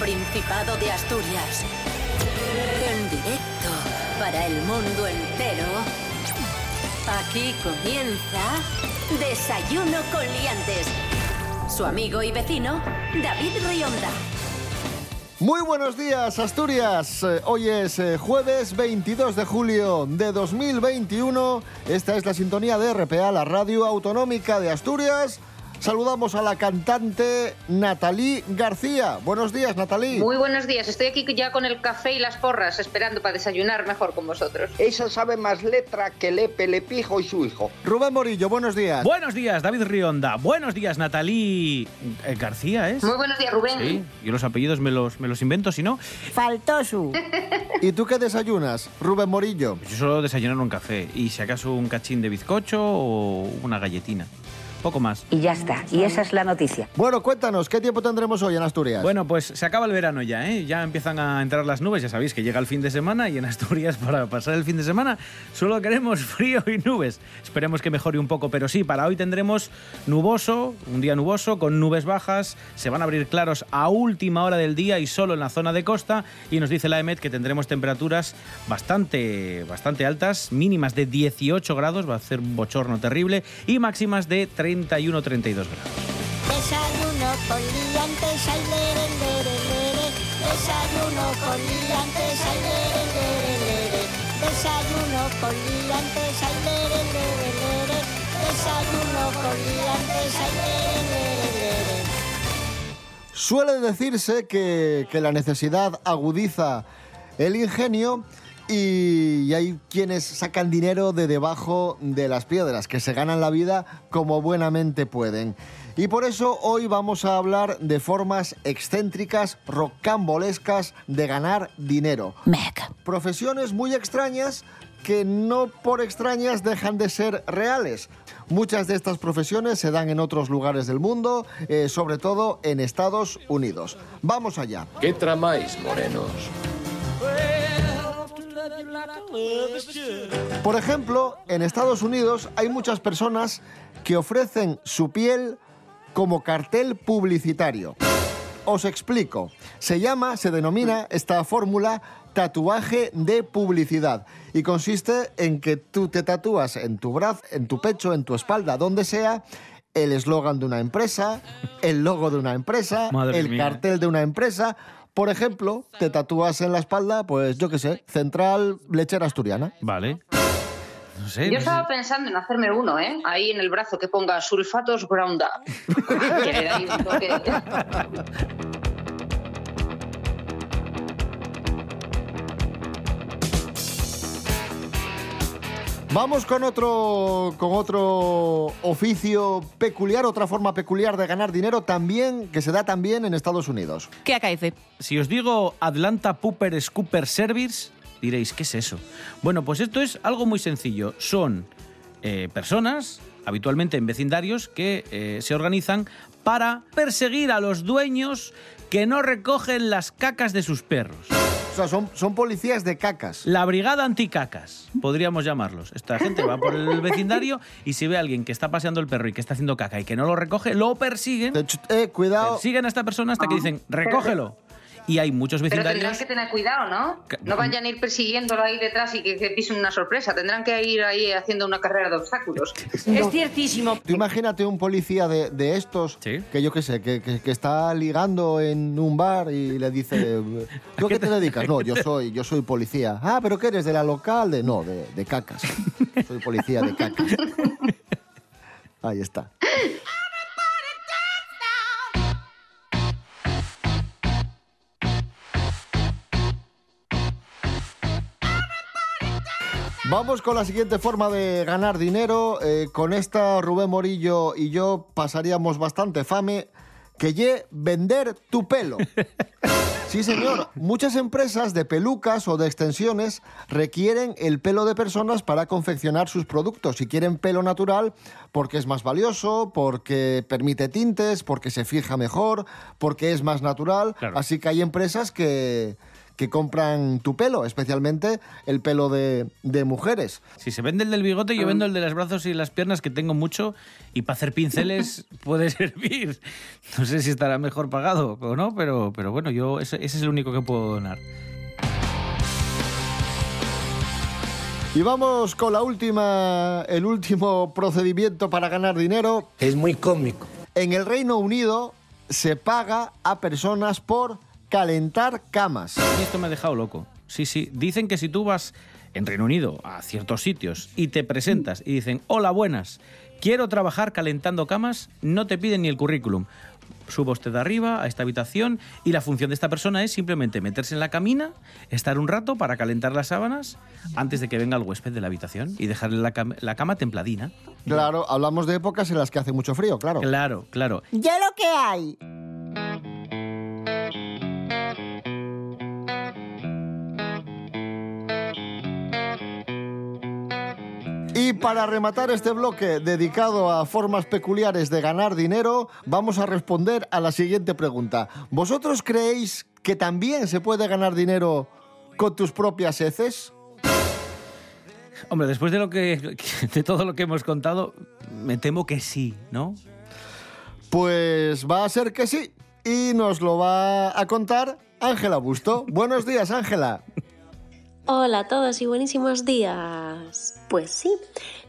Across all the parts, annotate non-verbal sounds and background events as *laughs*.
Principado de Asturias. En directo para el mundo entero. Aquí comienza Desayuno con Liantes. Su amigo y vecino, David Rionda. Muy buenos días, Asturias. Eh, Hoy es eh, jueves 22 de julio de 2021. Esta es la sintonía de RPA, la radio autonómica de Asturias. Saludamos a la cantante Natalí García. Buenos días, Natalí. Muy buenos días, estoy aquí ya con el café y las porras, esperando para desayunar mejor con vosotros. Esa sabe más letra que Lepe, Lepijo y su hijo. Rubén Morillo, buenos días. Buenos días, David Rionda. Buenos días, Natalí eh, García, ¿es? Muy buenos días, Rubén. Sí, yo los apellidos me los, me los invento, si no. Faltó su. *laughs* ¿Y tú qué desayunas, Rubén Morillo? Yo solo desayunar un café y si acaso un cachín de bizcocho o una galletina. Poco más. Y ya está. Y esa es la noticia. Bueno, cuéntanos, ¿qué tiempo tendremos hoy en Asturias? Bueno, pues se acaba el verano ya, ¿eh? Ya empiezan a entrar las nubes, ya sabéis que llega el fin de semana y en Asturias *laughs* para pasar el fin de semana solo queremos *laughs* frío y nubes. Esperemos que mejore un poco, pero sí, para hoy tendremos nuboso, un día nuboso con nubes bajas, se van a abrir claros a última hora del día y solo en la zona de costa y nos dice la EMET que tendremos temperaturas bastante, bastante altas, mínimas de 18 grados, va a ser un bochorno terrible y máximas de 31-32 grados. Desayuno con liantes, ay, lere, lere, lere. Desayuno con liantes, ay, lere, lere, lere. Desayuno con liantes, ay, lere, lere, lere. Desayuno con liantes, ay, lere, lere, lere. Suele decirse que, que la necesidad agudiza el ingenio y, y hay quienes sacan dinero de debajo de las piedras, que se ganan la vida como buenamente pueden. Y por eso hoy vamos a hablar de formas excéntricas, rocambolescas de ganar dinero. Meg. Profesiones muy extrañas que no por extrañas dejan de ser reales. Muchas de estas profesiones se dan en otros lugares del mundo, eh, sobre todo en Estados Unidos. Vamos allá. ¿Qué tramáis, morenos? Por ejemplo, en Estados Unidos hay muchas personas que ofrecen su piel como cartel publicitario. Os explico. Se llama, se denomina esta fórmula tatuaje de publicidad y consiste en que tú te tatúas en tu brazo, en tu pecho, en tu espalda, donde sea, el eslogan de una empresa, el logo de una empresa, Madre el mía. cartel de una empresa. Por ejemplo, te tatúas en la espalda, pues yo qué sé, Central Lechera Asturiana. Vale. No sé. Yo no sé. estaba pensando en hacerme uno, ¿eh? Ahí en el brazo que ponga sulfatos ground up. *laughs* que le da ahí un toque. Vamos con otro, con otro oficio peculiar, otra forma peculiar de ganar dinero también, que se da también en Estados Unidos. ¿Qué acaece? Si os digo Atlanta Pooper Scooper Service, diréis, ¿qué es eso? Bueno, pues esto es algo muy sencillo. Son eh, personas, habitualmente en vecindarios, que eh, se organizan para perseguir a los dueños que no recogen las cacas de sus perros. Sea, son, son policías de cacas. La brigada anticacas, podríamos llamarlos. Esta gente va por el vecindario y si ve a alguien que está paseando el perro y que está haciendo caca y que no lo recoge, lo persiguen. Eh, cuidado. Persiguen a esta persona hasta que dicen, recógelo. Y hay muchos Pero tendrán vecindarios. que tener cuidado, ¿no? No vayan a ir persiguiéndolo ahí detrás y que, que pisen una sorpresa. Tendrán que ir ahí haciendo una carrera de obstáculos. *laughs* Es ciertísimo. Tú imagínate un policía de, de estos, Sí. que yo qué sé, que, que- que está ligando en un bar y le dice, *laughs* ¿tú a qué te dedicas? No, yo soy, yo soy policía. Ah, ¿pero qué eres? ¿De la local? De, no, de, de cacas. Soy policía de cacas. *laughs* Ahí está. Vamos con la siguiente forma de ganar dinero. Eh, con esta Rubén Morillo y yo pasaríamos bastante fame. Que ye vender tu pelo. *laughs* Sí, señor. Muchas empresas de pelucas o de extensiones requieren el pelo de personas para confeccionar sus productos. Si quieren pelo natural, porque es más valioso, porque permite tintes, porque se fija mejor, porque es más natural. Claro. Así que hay empresas que, que compran tu pelo, especialmente el pelo de, de mujeres. Si se vende el del bigote, yo vendo el de los brazos y las piernas, que tengo mucho, y para hacer pinceles *laughs* puede servir. No sé si estará mejor pagado o no, pero, pero bueno, yo ese, ese es el único que puedo donar. Y vamos con la última, el último procedimiento para ganar dinero. Es muy cómico. En el Reino Unido se paga a personas por calentar camas. Y esto me ha dejado loco. Sí, sí. Dicen que si tú vas en Reino Unido a ciertos sitios y te presentas y dicen, hola, buenas, quiero trabajar calentando camas, no te piden ni el currículum. Suba usted arriba a esta habitación y la función de esta persona es simplemente meterse en la camina, estar un rato para calentar las sábanas antes de que venga el huésped de la habitación y dejarle la, cam- la cama templadina. Claro, hablamos de épocas en las que hace mucho frío, claro. Claro, claro. Ya lo que hay. Y para rematar este bloque dedicado a formas peculiares de ganar dinero, vamos a responder a la siguiente pregunta. ¿Vosotros creéis que también se puede ganar dinero con tus propias heces? Hombre, después de lo que *laughs* de todo lo que hemos contado, me temo que sí, ¿no? Pues va a ser que sí. Y nos lo va a contar Ángela Busto. Buenos días, Ángela. *laughs* Hola a todos y buenísimos días. Pues sí,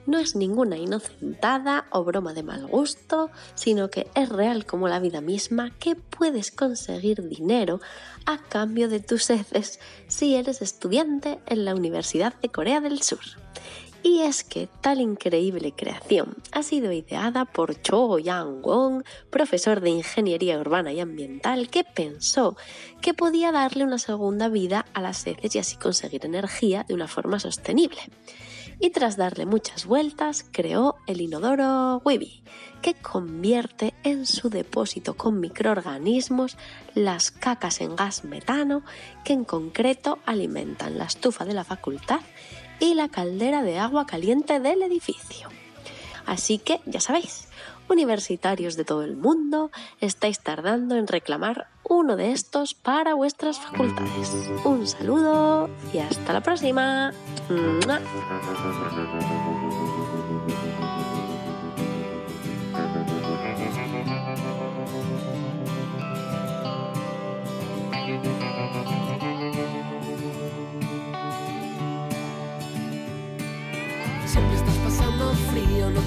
no es ninguna inocentada o broma de mal gusto, sino que es real como la vida misma que puedes conseguir dinero a cambio de tus heces si eres estudiante en la Universidad de Corea del Sur. Y es que tal increíble creación ha sido ideada por Cho Yang-won, profesor de Ingeniería Urbana y Ambiental, que pensó que podía darle una segunda vida a las heces y así conseguir energía de una forma sostenible. Y tras darle muchas vueltas, creó el inodoro Weeby, que convierte en su depósito con microorganismos las cacas en gas metano, que en concreto alimentan la estufa de la facultad y la caldera de agua caliente del edificio. Así que, ya sabéis, universitarios de todo el mundo, estáis tardando en reclamar uno de estos para vuestras facultades. Un saludo y hasta la próxima.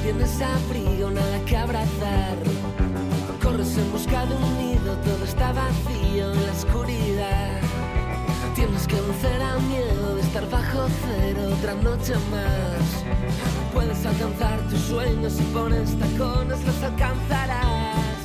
Frío, tienes abrigo, nada que abrazar. Corres en busca de un nido, todo está vacío en la oscuridad. Tienes que vencer al miedo de estar bajo cero otra noche más. Puedes alcanzar tus sueños si pones tacones, los alcanzarás.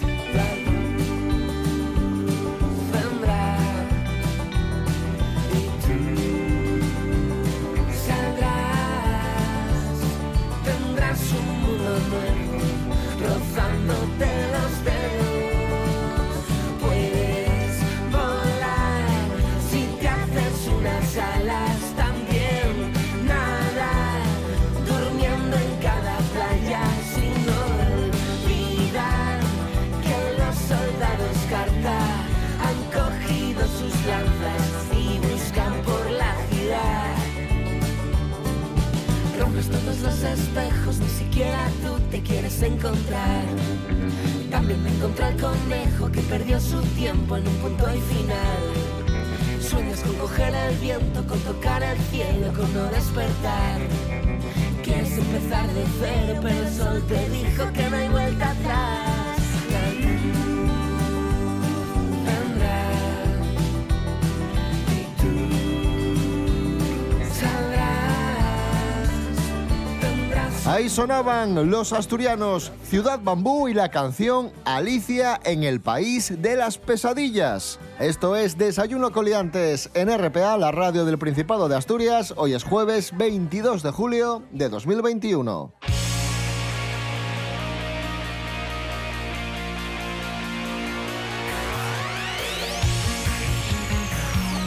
Sonaban los asturianos Ciudad Bambú y la canción Alicia en el País de las Pesadillas. Esto es Desayuno Coliantes en RPA, la radio del Principado de Asturias. Hoy es jueves 22 de julio de 2021.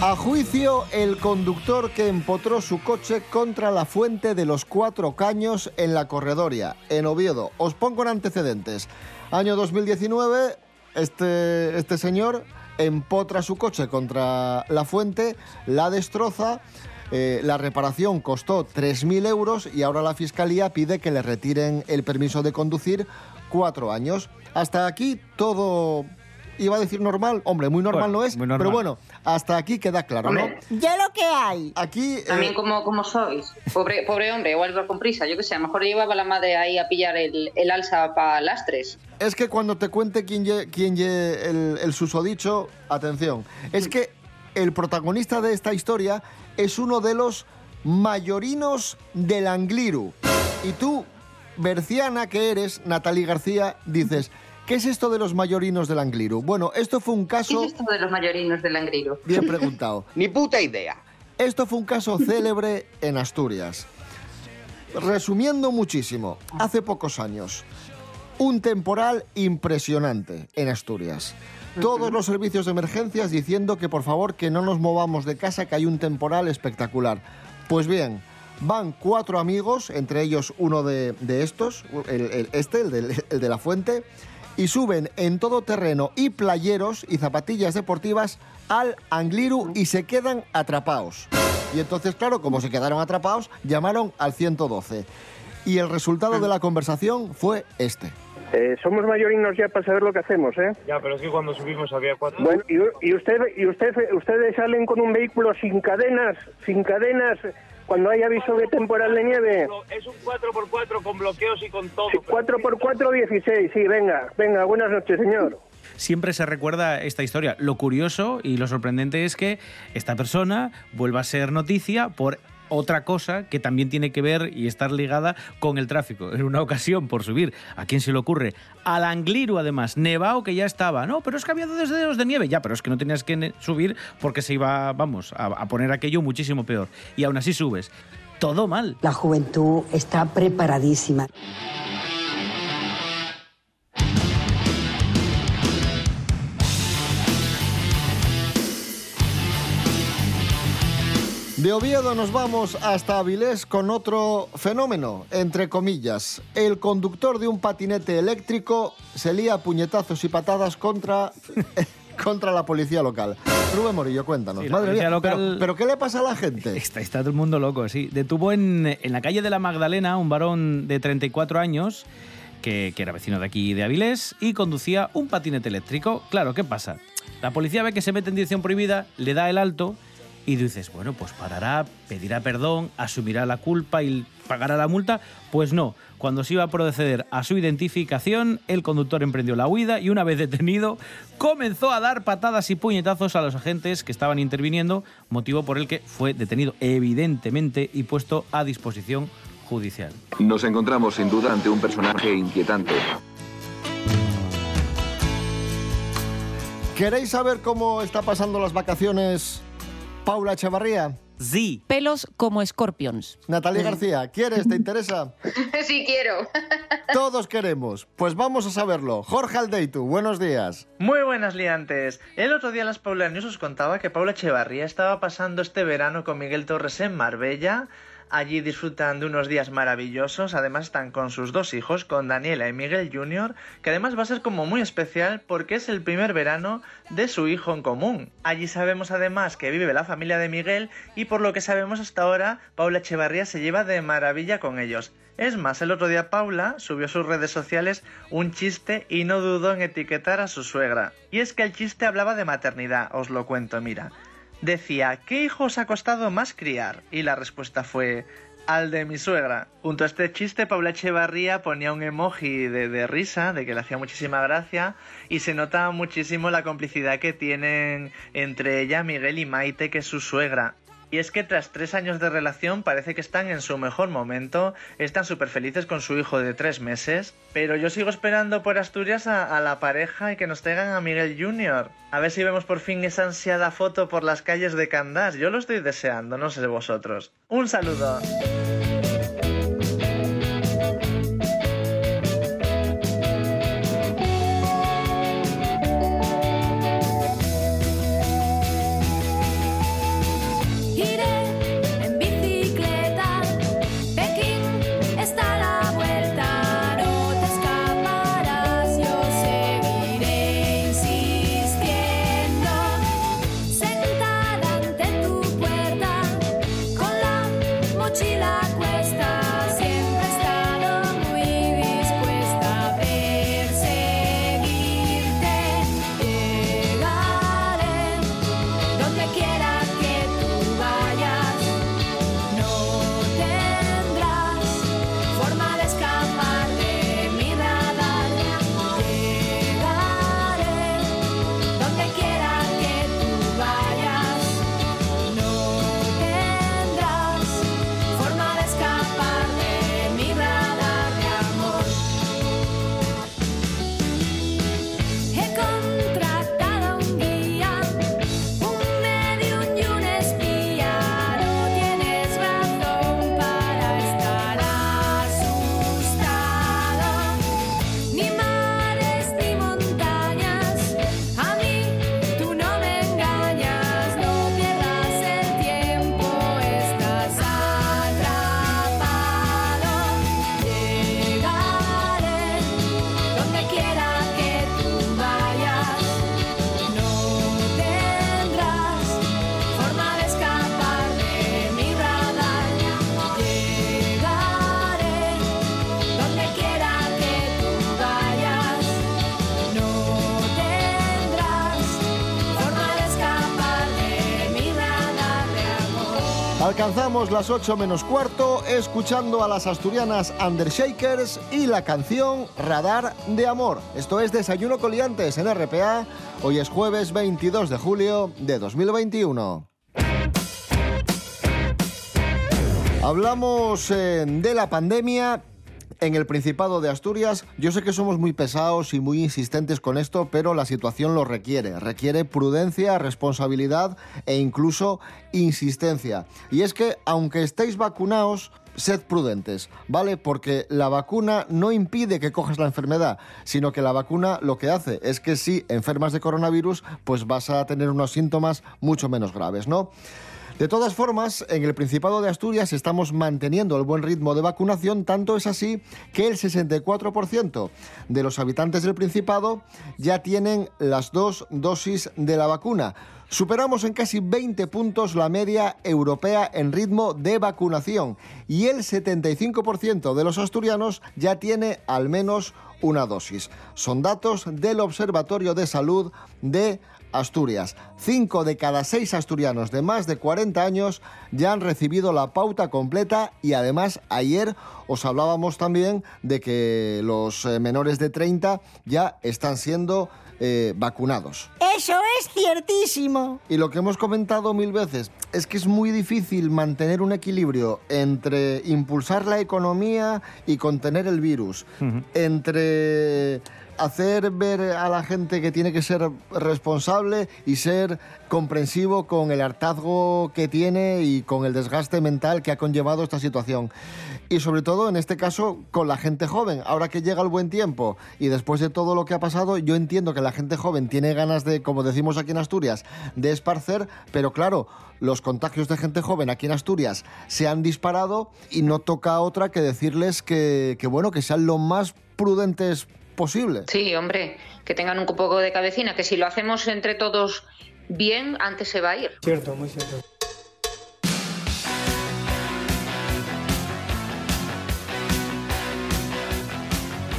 A juicio, el conductor que empotró su coche contra la fuente de los Cuatro Caños en la Corredoria, en Oviedo. Os pongo en antecedentes. Año 2019, este, este señor empotra su coche contra la fuente, la destroza. eh, la reparación costó 3.000 euros y ahora la Fiscalía pide que le retiren el permiso de conducir cuatro años. Hasta aquí todo, iba a decir normal, hombre, muy normal Bueno, no es, muy normal. pero bueno, hasta aquí queda claro, ¿no? Ya lo que hay. Aquí... eh, También como, como sois. Pobre, pobre hombre, igual va con prisa, yo qué sé, a lo mejor llevaba la madre ahí a pillar el, el alza para lastres. Es que cuando te cuente quién lle, quién lle el, el susodicho, atención, es que el protagonista de esta historia es uno de los mayorinos del Angliru. Y tú, berciana que eres, Natalie García, dices, ¿qué es esto de los mayorinos del Angliru? Bueno, esto fue un ¿Qué caso... es esto de los mayorinos del Angriro? Bien preguntado. *laughs* Ni puta idea. Esto fue un caso célebre en Asturias. Resumiendo muchísimo, hace pocos años, un temporal impresionante en Asturias. Todos los servicios de emergencias diciendo que por favor que no nos movamos de casa, que hay un temporal espectacular. Pues bien, van cuatro amigos, entre ellos uno de, de estos, el, el- este, el de la fuente, y suben en todo terreno y playeros y zapatillas deportivas al Angliru y se quedan atrapados. Y entonces, claro, como se quedaron atrapados, llamaron al 112. Y el resultado de la conversación fue este. Eh, somos mayorinos ya para saber lo que hacemos, ¿eh? Ya, pero es que cuando subimos había cuatro. Bueno, y, y usted y usted ustedes salen con un vehículo sin cadenas, sin cadenas cuando hay aviso de temporal de nieve. Es un 4x4 con bloqueos y con todo. pero- 4x4 16, sí, venga, venga, buenas noches, señor. Siempre se recuerda esta historia. Lo curioso y lo sorprendente es que esta persona vuelva a ser noticia por otra cosa que también tiene que ver y estar ligada con el tráfico. En una ocasión, por subir, ¿a quién se le ocurre? Al Angliru, además, nevado que ya estaba. No, pero es que había dos dedos de nieve. Ya, pero es que no tenías que subir porque se iba, vamos, a, a poner aquello muchísimo peor. Y aún así subes. Todo mal. La juventud está preparadísima. De Oviedo nos vamos hasta Avilés con otro fenómeno, entre comillas. El conductor de un patinete eléctrico se lía a puñetazos y patadas contra, *laughs* contra la policía local. Rubén Morillo, cuéntanos. Sí, Madre mía, local- pero, pero ¿qué le pasa a la gente? Está, está todo el mundo loco, sí. Detuvo en, en la calle de la Magdalena un varón de 34 años que, que era vecino de aquí de Avilés y conducía un patinete eléctrico. Claro, ¿qué pasa? La policía ve que se mete en dirección prohibida, le da el alto y dices, bueno, pues parará, pedirá perdón, asumirá la culpa y pagará la multa. Pues no, cuando se iba a proceder a su identificación, el conductor emprendió la huida y una vez detenido, comenzó a dar patadas y puñetazos a los agentes que estaban interviniendo, motivo por el que fue detenido evidentemente y puesto a disposición judicial. Nos encontramos sin duda ante un personaje inquietante. ¿Queréis saber cómo está pasando las vacaciones Paula Echevarría? Sí. Pelos como escorpions. Natalia García, ¿quieres? ¿Te interesa? *laughs* sí quiero. *laughs* Todos queremos. Pues vamos a saberlo. Jorge Aldeitu, buenos días. Muy buenas liantes. El otro día las Paula News os contaba que Paula Echevarría estaba pasando este verano con Miguel Torres en Marbella. Allí disfrutan de unos días maravillosos. Además están con sus dos hijos, con Daniela y Miguel Jr., que además va a ser como muy especial porque es el primer verano de su hijo en común. Allí sabemos además que vive la familia de Miguel y por lo que sabemos hasta ahora, Paula Echevarría se lleva de maravilla con ellos. Es más, el otro día Paula subió a sus redes sociales un chiste y no dudó en etiquetar a su suegra. Y es que el chiste hablaba de maternidad, os lo cuento, mira. Decía, ¿qué hijo os ha costado más criar? Y la respuesta fue, al de mi suegra. Junto a este chiste, Paula Echevarría ponía un emoji de, risa, de que le hacía muchísima gracia, y se nota muchísimo la complicidad que tienen entre ella, Miguel y Maite, que es su suegra. Y es que tras tres años de relación parece que están en su mejor momento, están súper felices con su hijo de tres meses, pero yo sigo esperando por Asturias a, la pareja y que nos traigan a Miguel Jr. A ver si vemos por fin esa ansiada foto por las calles de Candás, yo lo estoy deseando, no sé vosotros. Un saludo. Alcanzamos las 8 menos cuarto escuchando a las asturianas Undershakers y la canción Radar de Amor. Esto es Desayuno Coliantes en RPA. Hoy es jueves 22 de julio de 2021. Hablamos eh, de la pandemia en el Principado de Asturias. Yo sé que somos muy pesados y muy insistentes con esto, pero la situación lo requiere. Requiere prudencia, responsabilidad e incluso insistencia. Y es que, aunque estéis vacunados, sed prudentes, ¿vale? Porque la vacuna no impide que cojas la enfermedad, sino que la vacuna lo que hace es que si enfermas de coronavirus, pues vas a tener unos síntomas mucho menos graves, ¿no? De todas formas, en el Principado de Asturias estamos manteniendo el buen ritmo de vacunación, tanto es así que el 64% de los habitantes del Principado ya tienen las dos dosis de la vacuna. Superamos en casi 20 puntos la media europea en ritmo de vacunación y el 75% de los asturianos ya tiene al menos una dosis. Son datos del Observatorio de Salud de Asturias. Cinco de cada seis asturianos de más de 40 años ya han recibido la pauta completa y además ayer os hablábamos también de que los eh, menores de 30 ya están siendo eh, vacunados. Eso es ciertísimo. Y lo que hemos comentado mil veces es que es muy difícil mantener un equilibrio entre impulsar la economía y contener el virus, entre hacer ver a la gente que tiene que ser responsable y ser comprensivo con el hartazgo que tiene y con el desgaste mental que ha conllevado esta situación. Y sobre todo, en este caso, con la gente joven. Ahora que llega el buen tiempo y después de todo lo que ha pasado, yo entiendo que la gente joven tiene ganas de, como decimos aquí en Asturias, de esparcer, pero claro, los contagios de gente joven aquí en Asturias se han disparado y no toca otra que decirles que, bueno, que sean lo más prudentes posible. Sí, hombre, que tengan un poco de cabecina, que si lo hacemos entre todos bien, antes se va a ir. Cierto, muy cierto.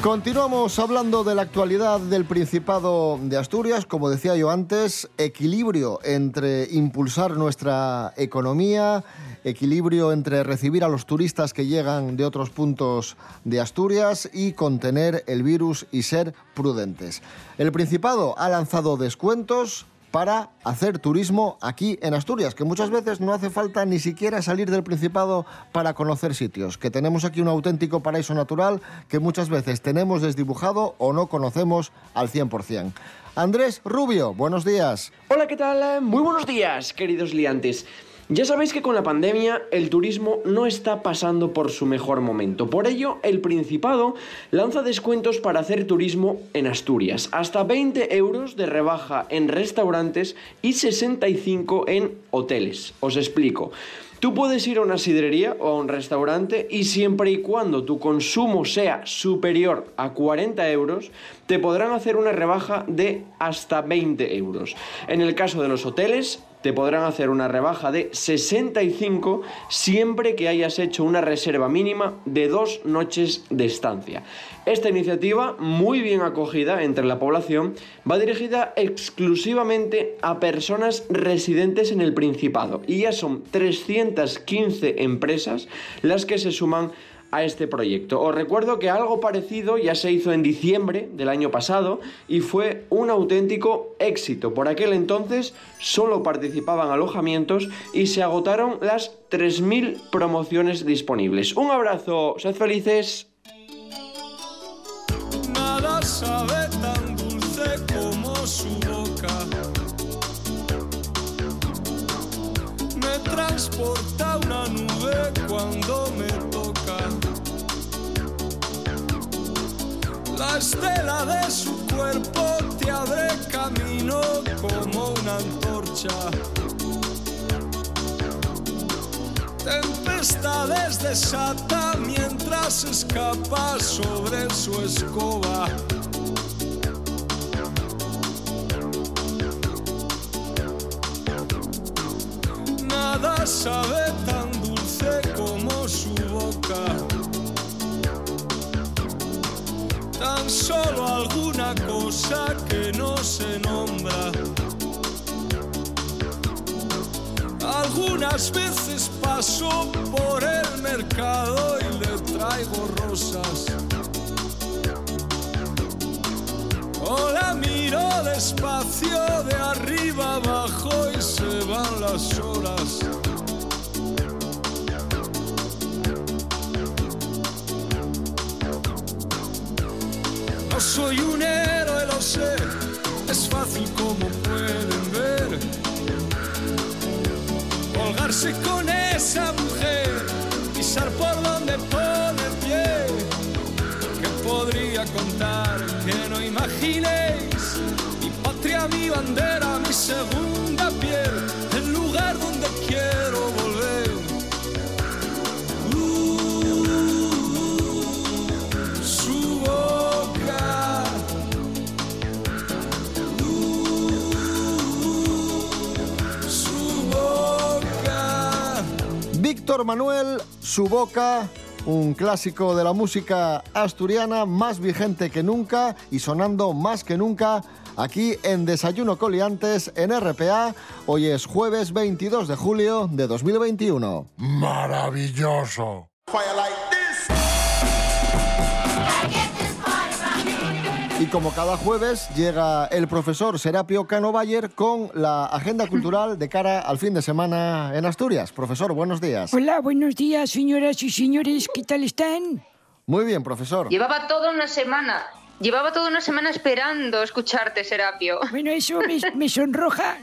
Continuamos hablando de la actualidad del Principado de Asturias. Como decía yo antes, equilibrio entre impulsar nuestra economía, equilibrio entre recibir a los turistas que llegan de otros puntos de Asturias y contener el virus y ser prudentes. El Principado ha lanzado descuentos para hacer turismo aquí en Asturias, que muchas veces no hace falta ni siquiera salir del Principado para conocer sitios, que tenemos aquí un auténtico paraíso natural que muchas veces tenemos desdibujado o no conocemos al 100%. Andrés Rubio, buenos días. Hola, ¿qué tal? Muy buenos días, queridos liantes. Ya sabéis que con la pandemia el turismo no está pasando por su mejor momento. Por ello, el Principado lanza descuentos para hacer turismo en Asturias. Hasta 20 euros de rebaja en restaurantes y 65 en hoteles. Os explico. Tú puedes ir a una sidrería o a un restaurante y siempre y cuando tu consumo sea superior a 40 euros, te podrán hacer una rebaja de hasta 20 euros. En el caso de los hoteles, te podrán hacer una rebaja de 65 siempre que hayas hecho una reserva mínima de dos noches de estancia. Esta iniciativa, muy bien acogida entre la población, va dirigida exclusivamente a personas residentes en el Principado y ya son 315 empresas las que se suman a este proyecto. Os recuerdo que algo parecido ya se hizo en diciembre del año pasado y fue un auténtico éxito. Por aquel entonces solo participaban alojamientos y se agotaron las 3.000 promociones disponibles. Un abrazo, sed felices. Me transporta una nube cuando me. La estela de su cuerpo te abre camino como una antorcha. Tempestades desata mientras escapa sobre su escoba. Por el mercado y le traigo rosas. O la miro despacio de arriba abajo y se van las horas. No soy un héroe, lo sé, es fácil Colgarse con esa mujer, pisar por donde pone pie. Que podría contar que no imaginéis. Mi patria, mi bandera, mi segunda piel, Víctor Manuel, su boca, un clásico de la música asturiana, más vigente que nunca y sonando más que nunca aquí en Desayuno Coliantes en RPA. Hoy es jueves 22 de julio de 2021. Maravilloso. Y como cada jueves llega el profesor Serapio Cano Bayer con la agenda cultural de cara al fin de semana en Asturias. Profesor, buenos días. Hola, buenos días, señoras y señores. ¿Qué tal están? Muy bien, profesor. Llevaba toda una semana. Llevaba toda una semana esperando escucharte, Serapio. Bueno, eso me, me sonroja.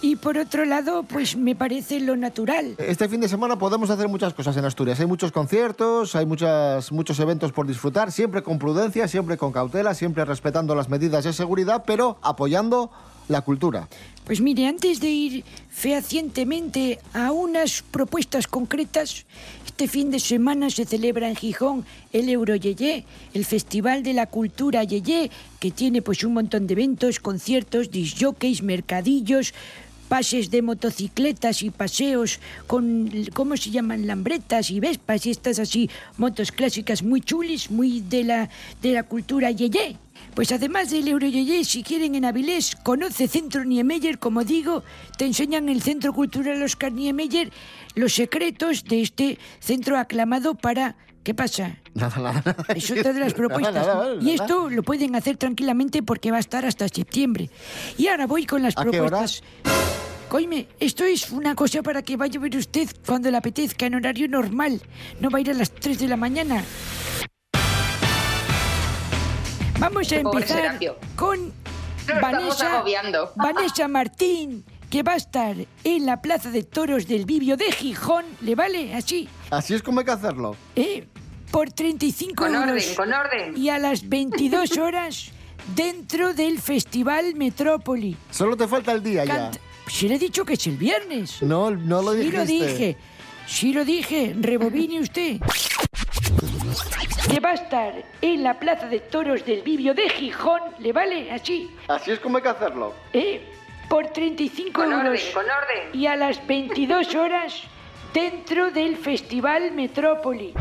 Y por otro lado, pues me parece lo natural. Este fin de semana podemos hacer muchas cosas en Asturias. Hay muchos conciertos, hay muchas, muchos eventos por disfrutar, siempre con prudencia, siempre con cautela, siempre respetando las medidas de seguridad, pero apoyando la cultura. Pues mire, antes de ir fehacientemente a unas propuestas concretas, este fin de semana se celebra en Gijón el Euroyeye, el Festival de la Cultura Yeye, que tiene pues un montón de eventos, conciertos, disjockeys, mercadillos, pases de motocicletas y paseos con, ¿cómo se llaman? Lambretas y vespas y estas así, motos clásicas muy chulis, muy de la, de la cultura yeye. Pues además del Euroyeye, si quieren en Avilés, conoce Centro Niemeyer, como digo, te enseñan el Centro Cultural Oscar Niemeyer los secretos de este centro aclamado para... ¿Qué pasa? Nada, nada, nada. Es otra de las *laughs* propuestas. Nada, nada, Y esto lo pueden hacer tranquilamente porque va a estar hasta septiembre. Y ahora voy con las ¿A qué hora? propuestas. Coime, esto es una cosa para que vaya a ver usted cuando le apetezca en horario normal. No va a ir a las 3 de la mañana. Vamos a empezar con Vanessa, Martín, que va a estar en la Plaza de Toros del Vivio de Gijón. ¿Le vale? Así. Así es como hay que hacerlo. ¿eh? Por 35 Con euros. orden, con orden. Y a las 22 *laughs* horas dentro del Festival Metrópoli. Solo te falta el día ya. Si le he dicho que es el viernes. No, no lo Sí dijiste. lo dije. Sí lo dije. Rebobine usted. Que va a estar en la Plaza de Toros del Vivio de Gijón. ¿Le vale? Así. Así es como hay que hacerlo. ¿Eh? Por 35 Con euros. orden, con orden. Y a las 22 horas dentro del Festival Metrópoli.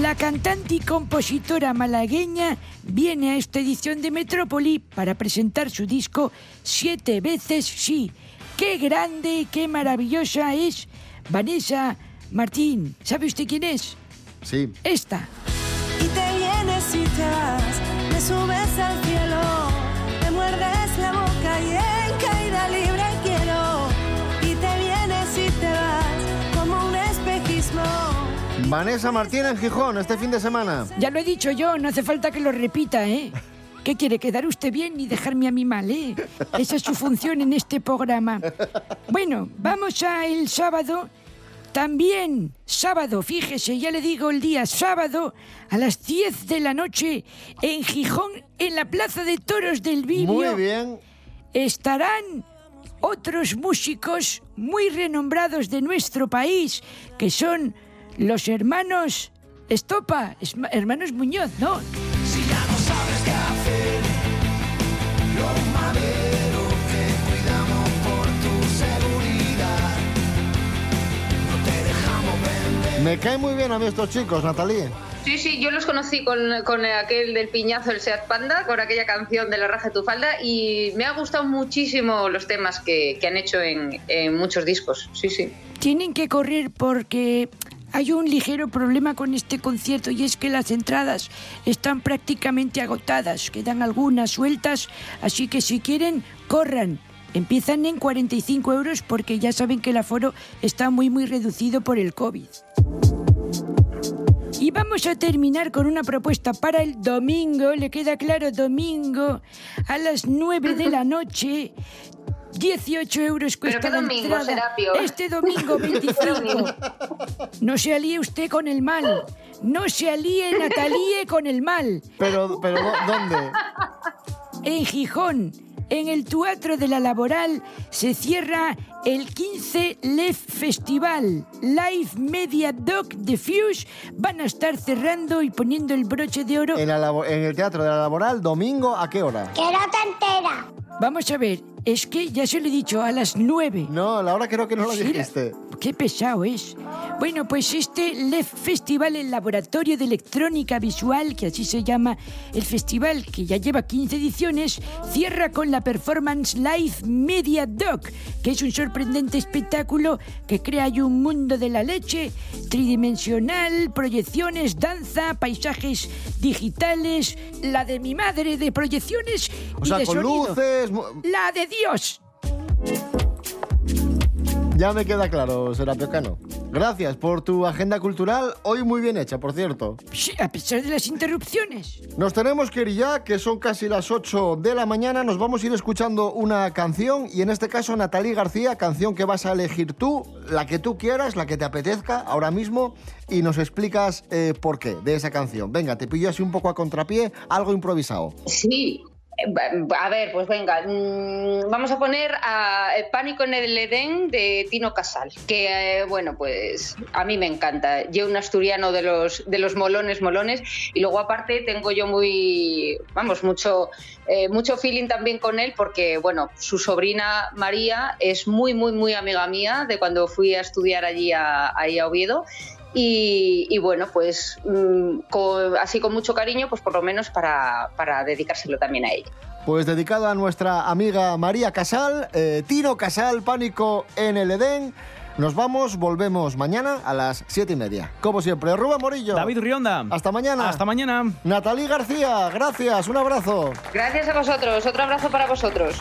La cantante y compositora malagueña viene a esta edición de Metrópoli para presentar su disco Siete veces sí. ¡Qué grande, qué maravillosa es Vanessa Martín! ¿Sabe usted quién es? Sí. Esta. Y te vienes y te vas, me subes al cielo, me muerdes la boca y en caída libre quiero. Y te vienes y te vas, como un espejismo. Vanessa Martín en Gijón este fin de semana. Ya lo he dicho yo, no hace falta que lo repita, ¿eh? ¿Qué quiere? ¿Quedar usted bien y dejarme a mí mal, eh? Esa es su función en este programa. Bueno, vamos a el sábado. También, sábado, fíjese, ya le digo el día, sábado, a las 10 de la noche, en Gijón, en la Plaza de Toros del Vivio. Muy bien. Estarán otros músicos muy renombrados de nuestro país, que son los hermanos Estopa, es- hermanos Muñoz, ¿no? Me caen muy bien a mí estos chicos, Natalie. Sí, sí, yo los conocí con, con aquel del piñazo del Seat Panda, con aquella canción de la raja de tu falda, y me ha gustado muchísimo los temas que, que han hecho en, en muchos discos. Sí, sí. Tienen que correr porque hay un ligero problema con este concierto y es que las entradas están prácticamente agotadas. Quedan algunas sueltas, así que si quieren, corran. Empiezan en 45 euros porque ya saben que el aforo está muy muy reducido por el COVID. Y vamos a terminar con una propuesta para el domingo, le queda claro, domingo a las 9 de la *laughs* noche. 18 euros cuesta qué la domingo, entrada. Serapio? Este domingo 25. *laughs* No se alíe usted con el mal. No se alíe Natalie con el mal. Pero, pero ¿dó- ¿dónde? En Gijón, en el Teatro de la Laboral, se cierra el 15 LEF Festival. Live Media Doc de Fuse van a estar cerrando y poniendo el broche de oro. En, la en el Teatro de la Laboral, domingo, ¿a qué hora? Que no te entera. Vamos a ver, es que ya se lo he dicho, a las 9. No, la hora creo que no lo Sí, la- dijiste. Qué pesado es. Bueno, pues este LEF Festival, el Laboratorio de Electrónica Visual, que así se llama el festival, que ya lleva 15 ediciones, cierra con la performance Live Media Doc, que es un sorprendente espectáculo que crea un mundo de la leche, tridimensional, proyecciones, danza, paisajes digitales, la de mi madre de proyecciones O y sea, de con sonido. luces... La de Dios. Ya me queda claro, Serapio Cano. Gracias por tu agenda cultural, hoy muy bien hecha, por cierto. Sí, a pesar de las interrupciones. Nos tenemos que ir ya, que son casi las 8 de la mañana. Nos vamos a ir escuchando una canción y en este caso Natalie García, canción que vas a elegir tú, la que tú quieras, la que te apetezca ahora mismo y nos explicas eh, por qué de esa canción. Venga, te pillo así un poco a contrapié, algo improvisado. Sí. Eh, A ver, pues venga, mm, vamos a poner a eh, Pánico en el Edén de Tino Casal, que eh, bueno, pues a mí me encanta. Yo un asturiano de los, de los molones, molones, y luego aparte tengo yo muy, vamos, mucho, eh, mucho feeling también con él, porque bueno, su sobrina María es muy, muy, muy amiga mía de cuando fui a estudiar allí a, a Oviedo. Y, y bueno, pues mm, con- así con mucho cariño, pues por lo menos para, para dedicárselo también a ella. Pues dedicado a nuestra amiga María Casal, eh, Tino Casal, Pánico en el Edén. Nos vamos, volvemos mañana a las 7 y media. Como siempre, Rubén Morillo. David Rionda. Hasta mañana. Hasta mañana. Natalí García, gracias, un abrazo. Gracias a vosotros, otro abrazo para vosotros.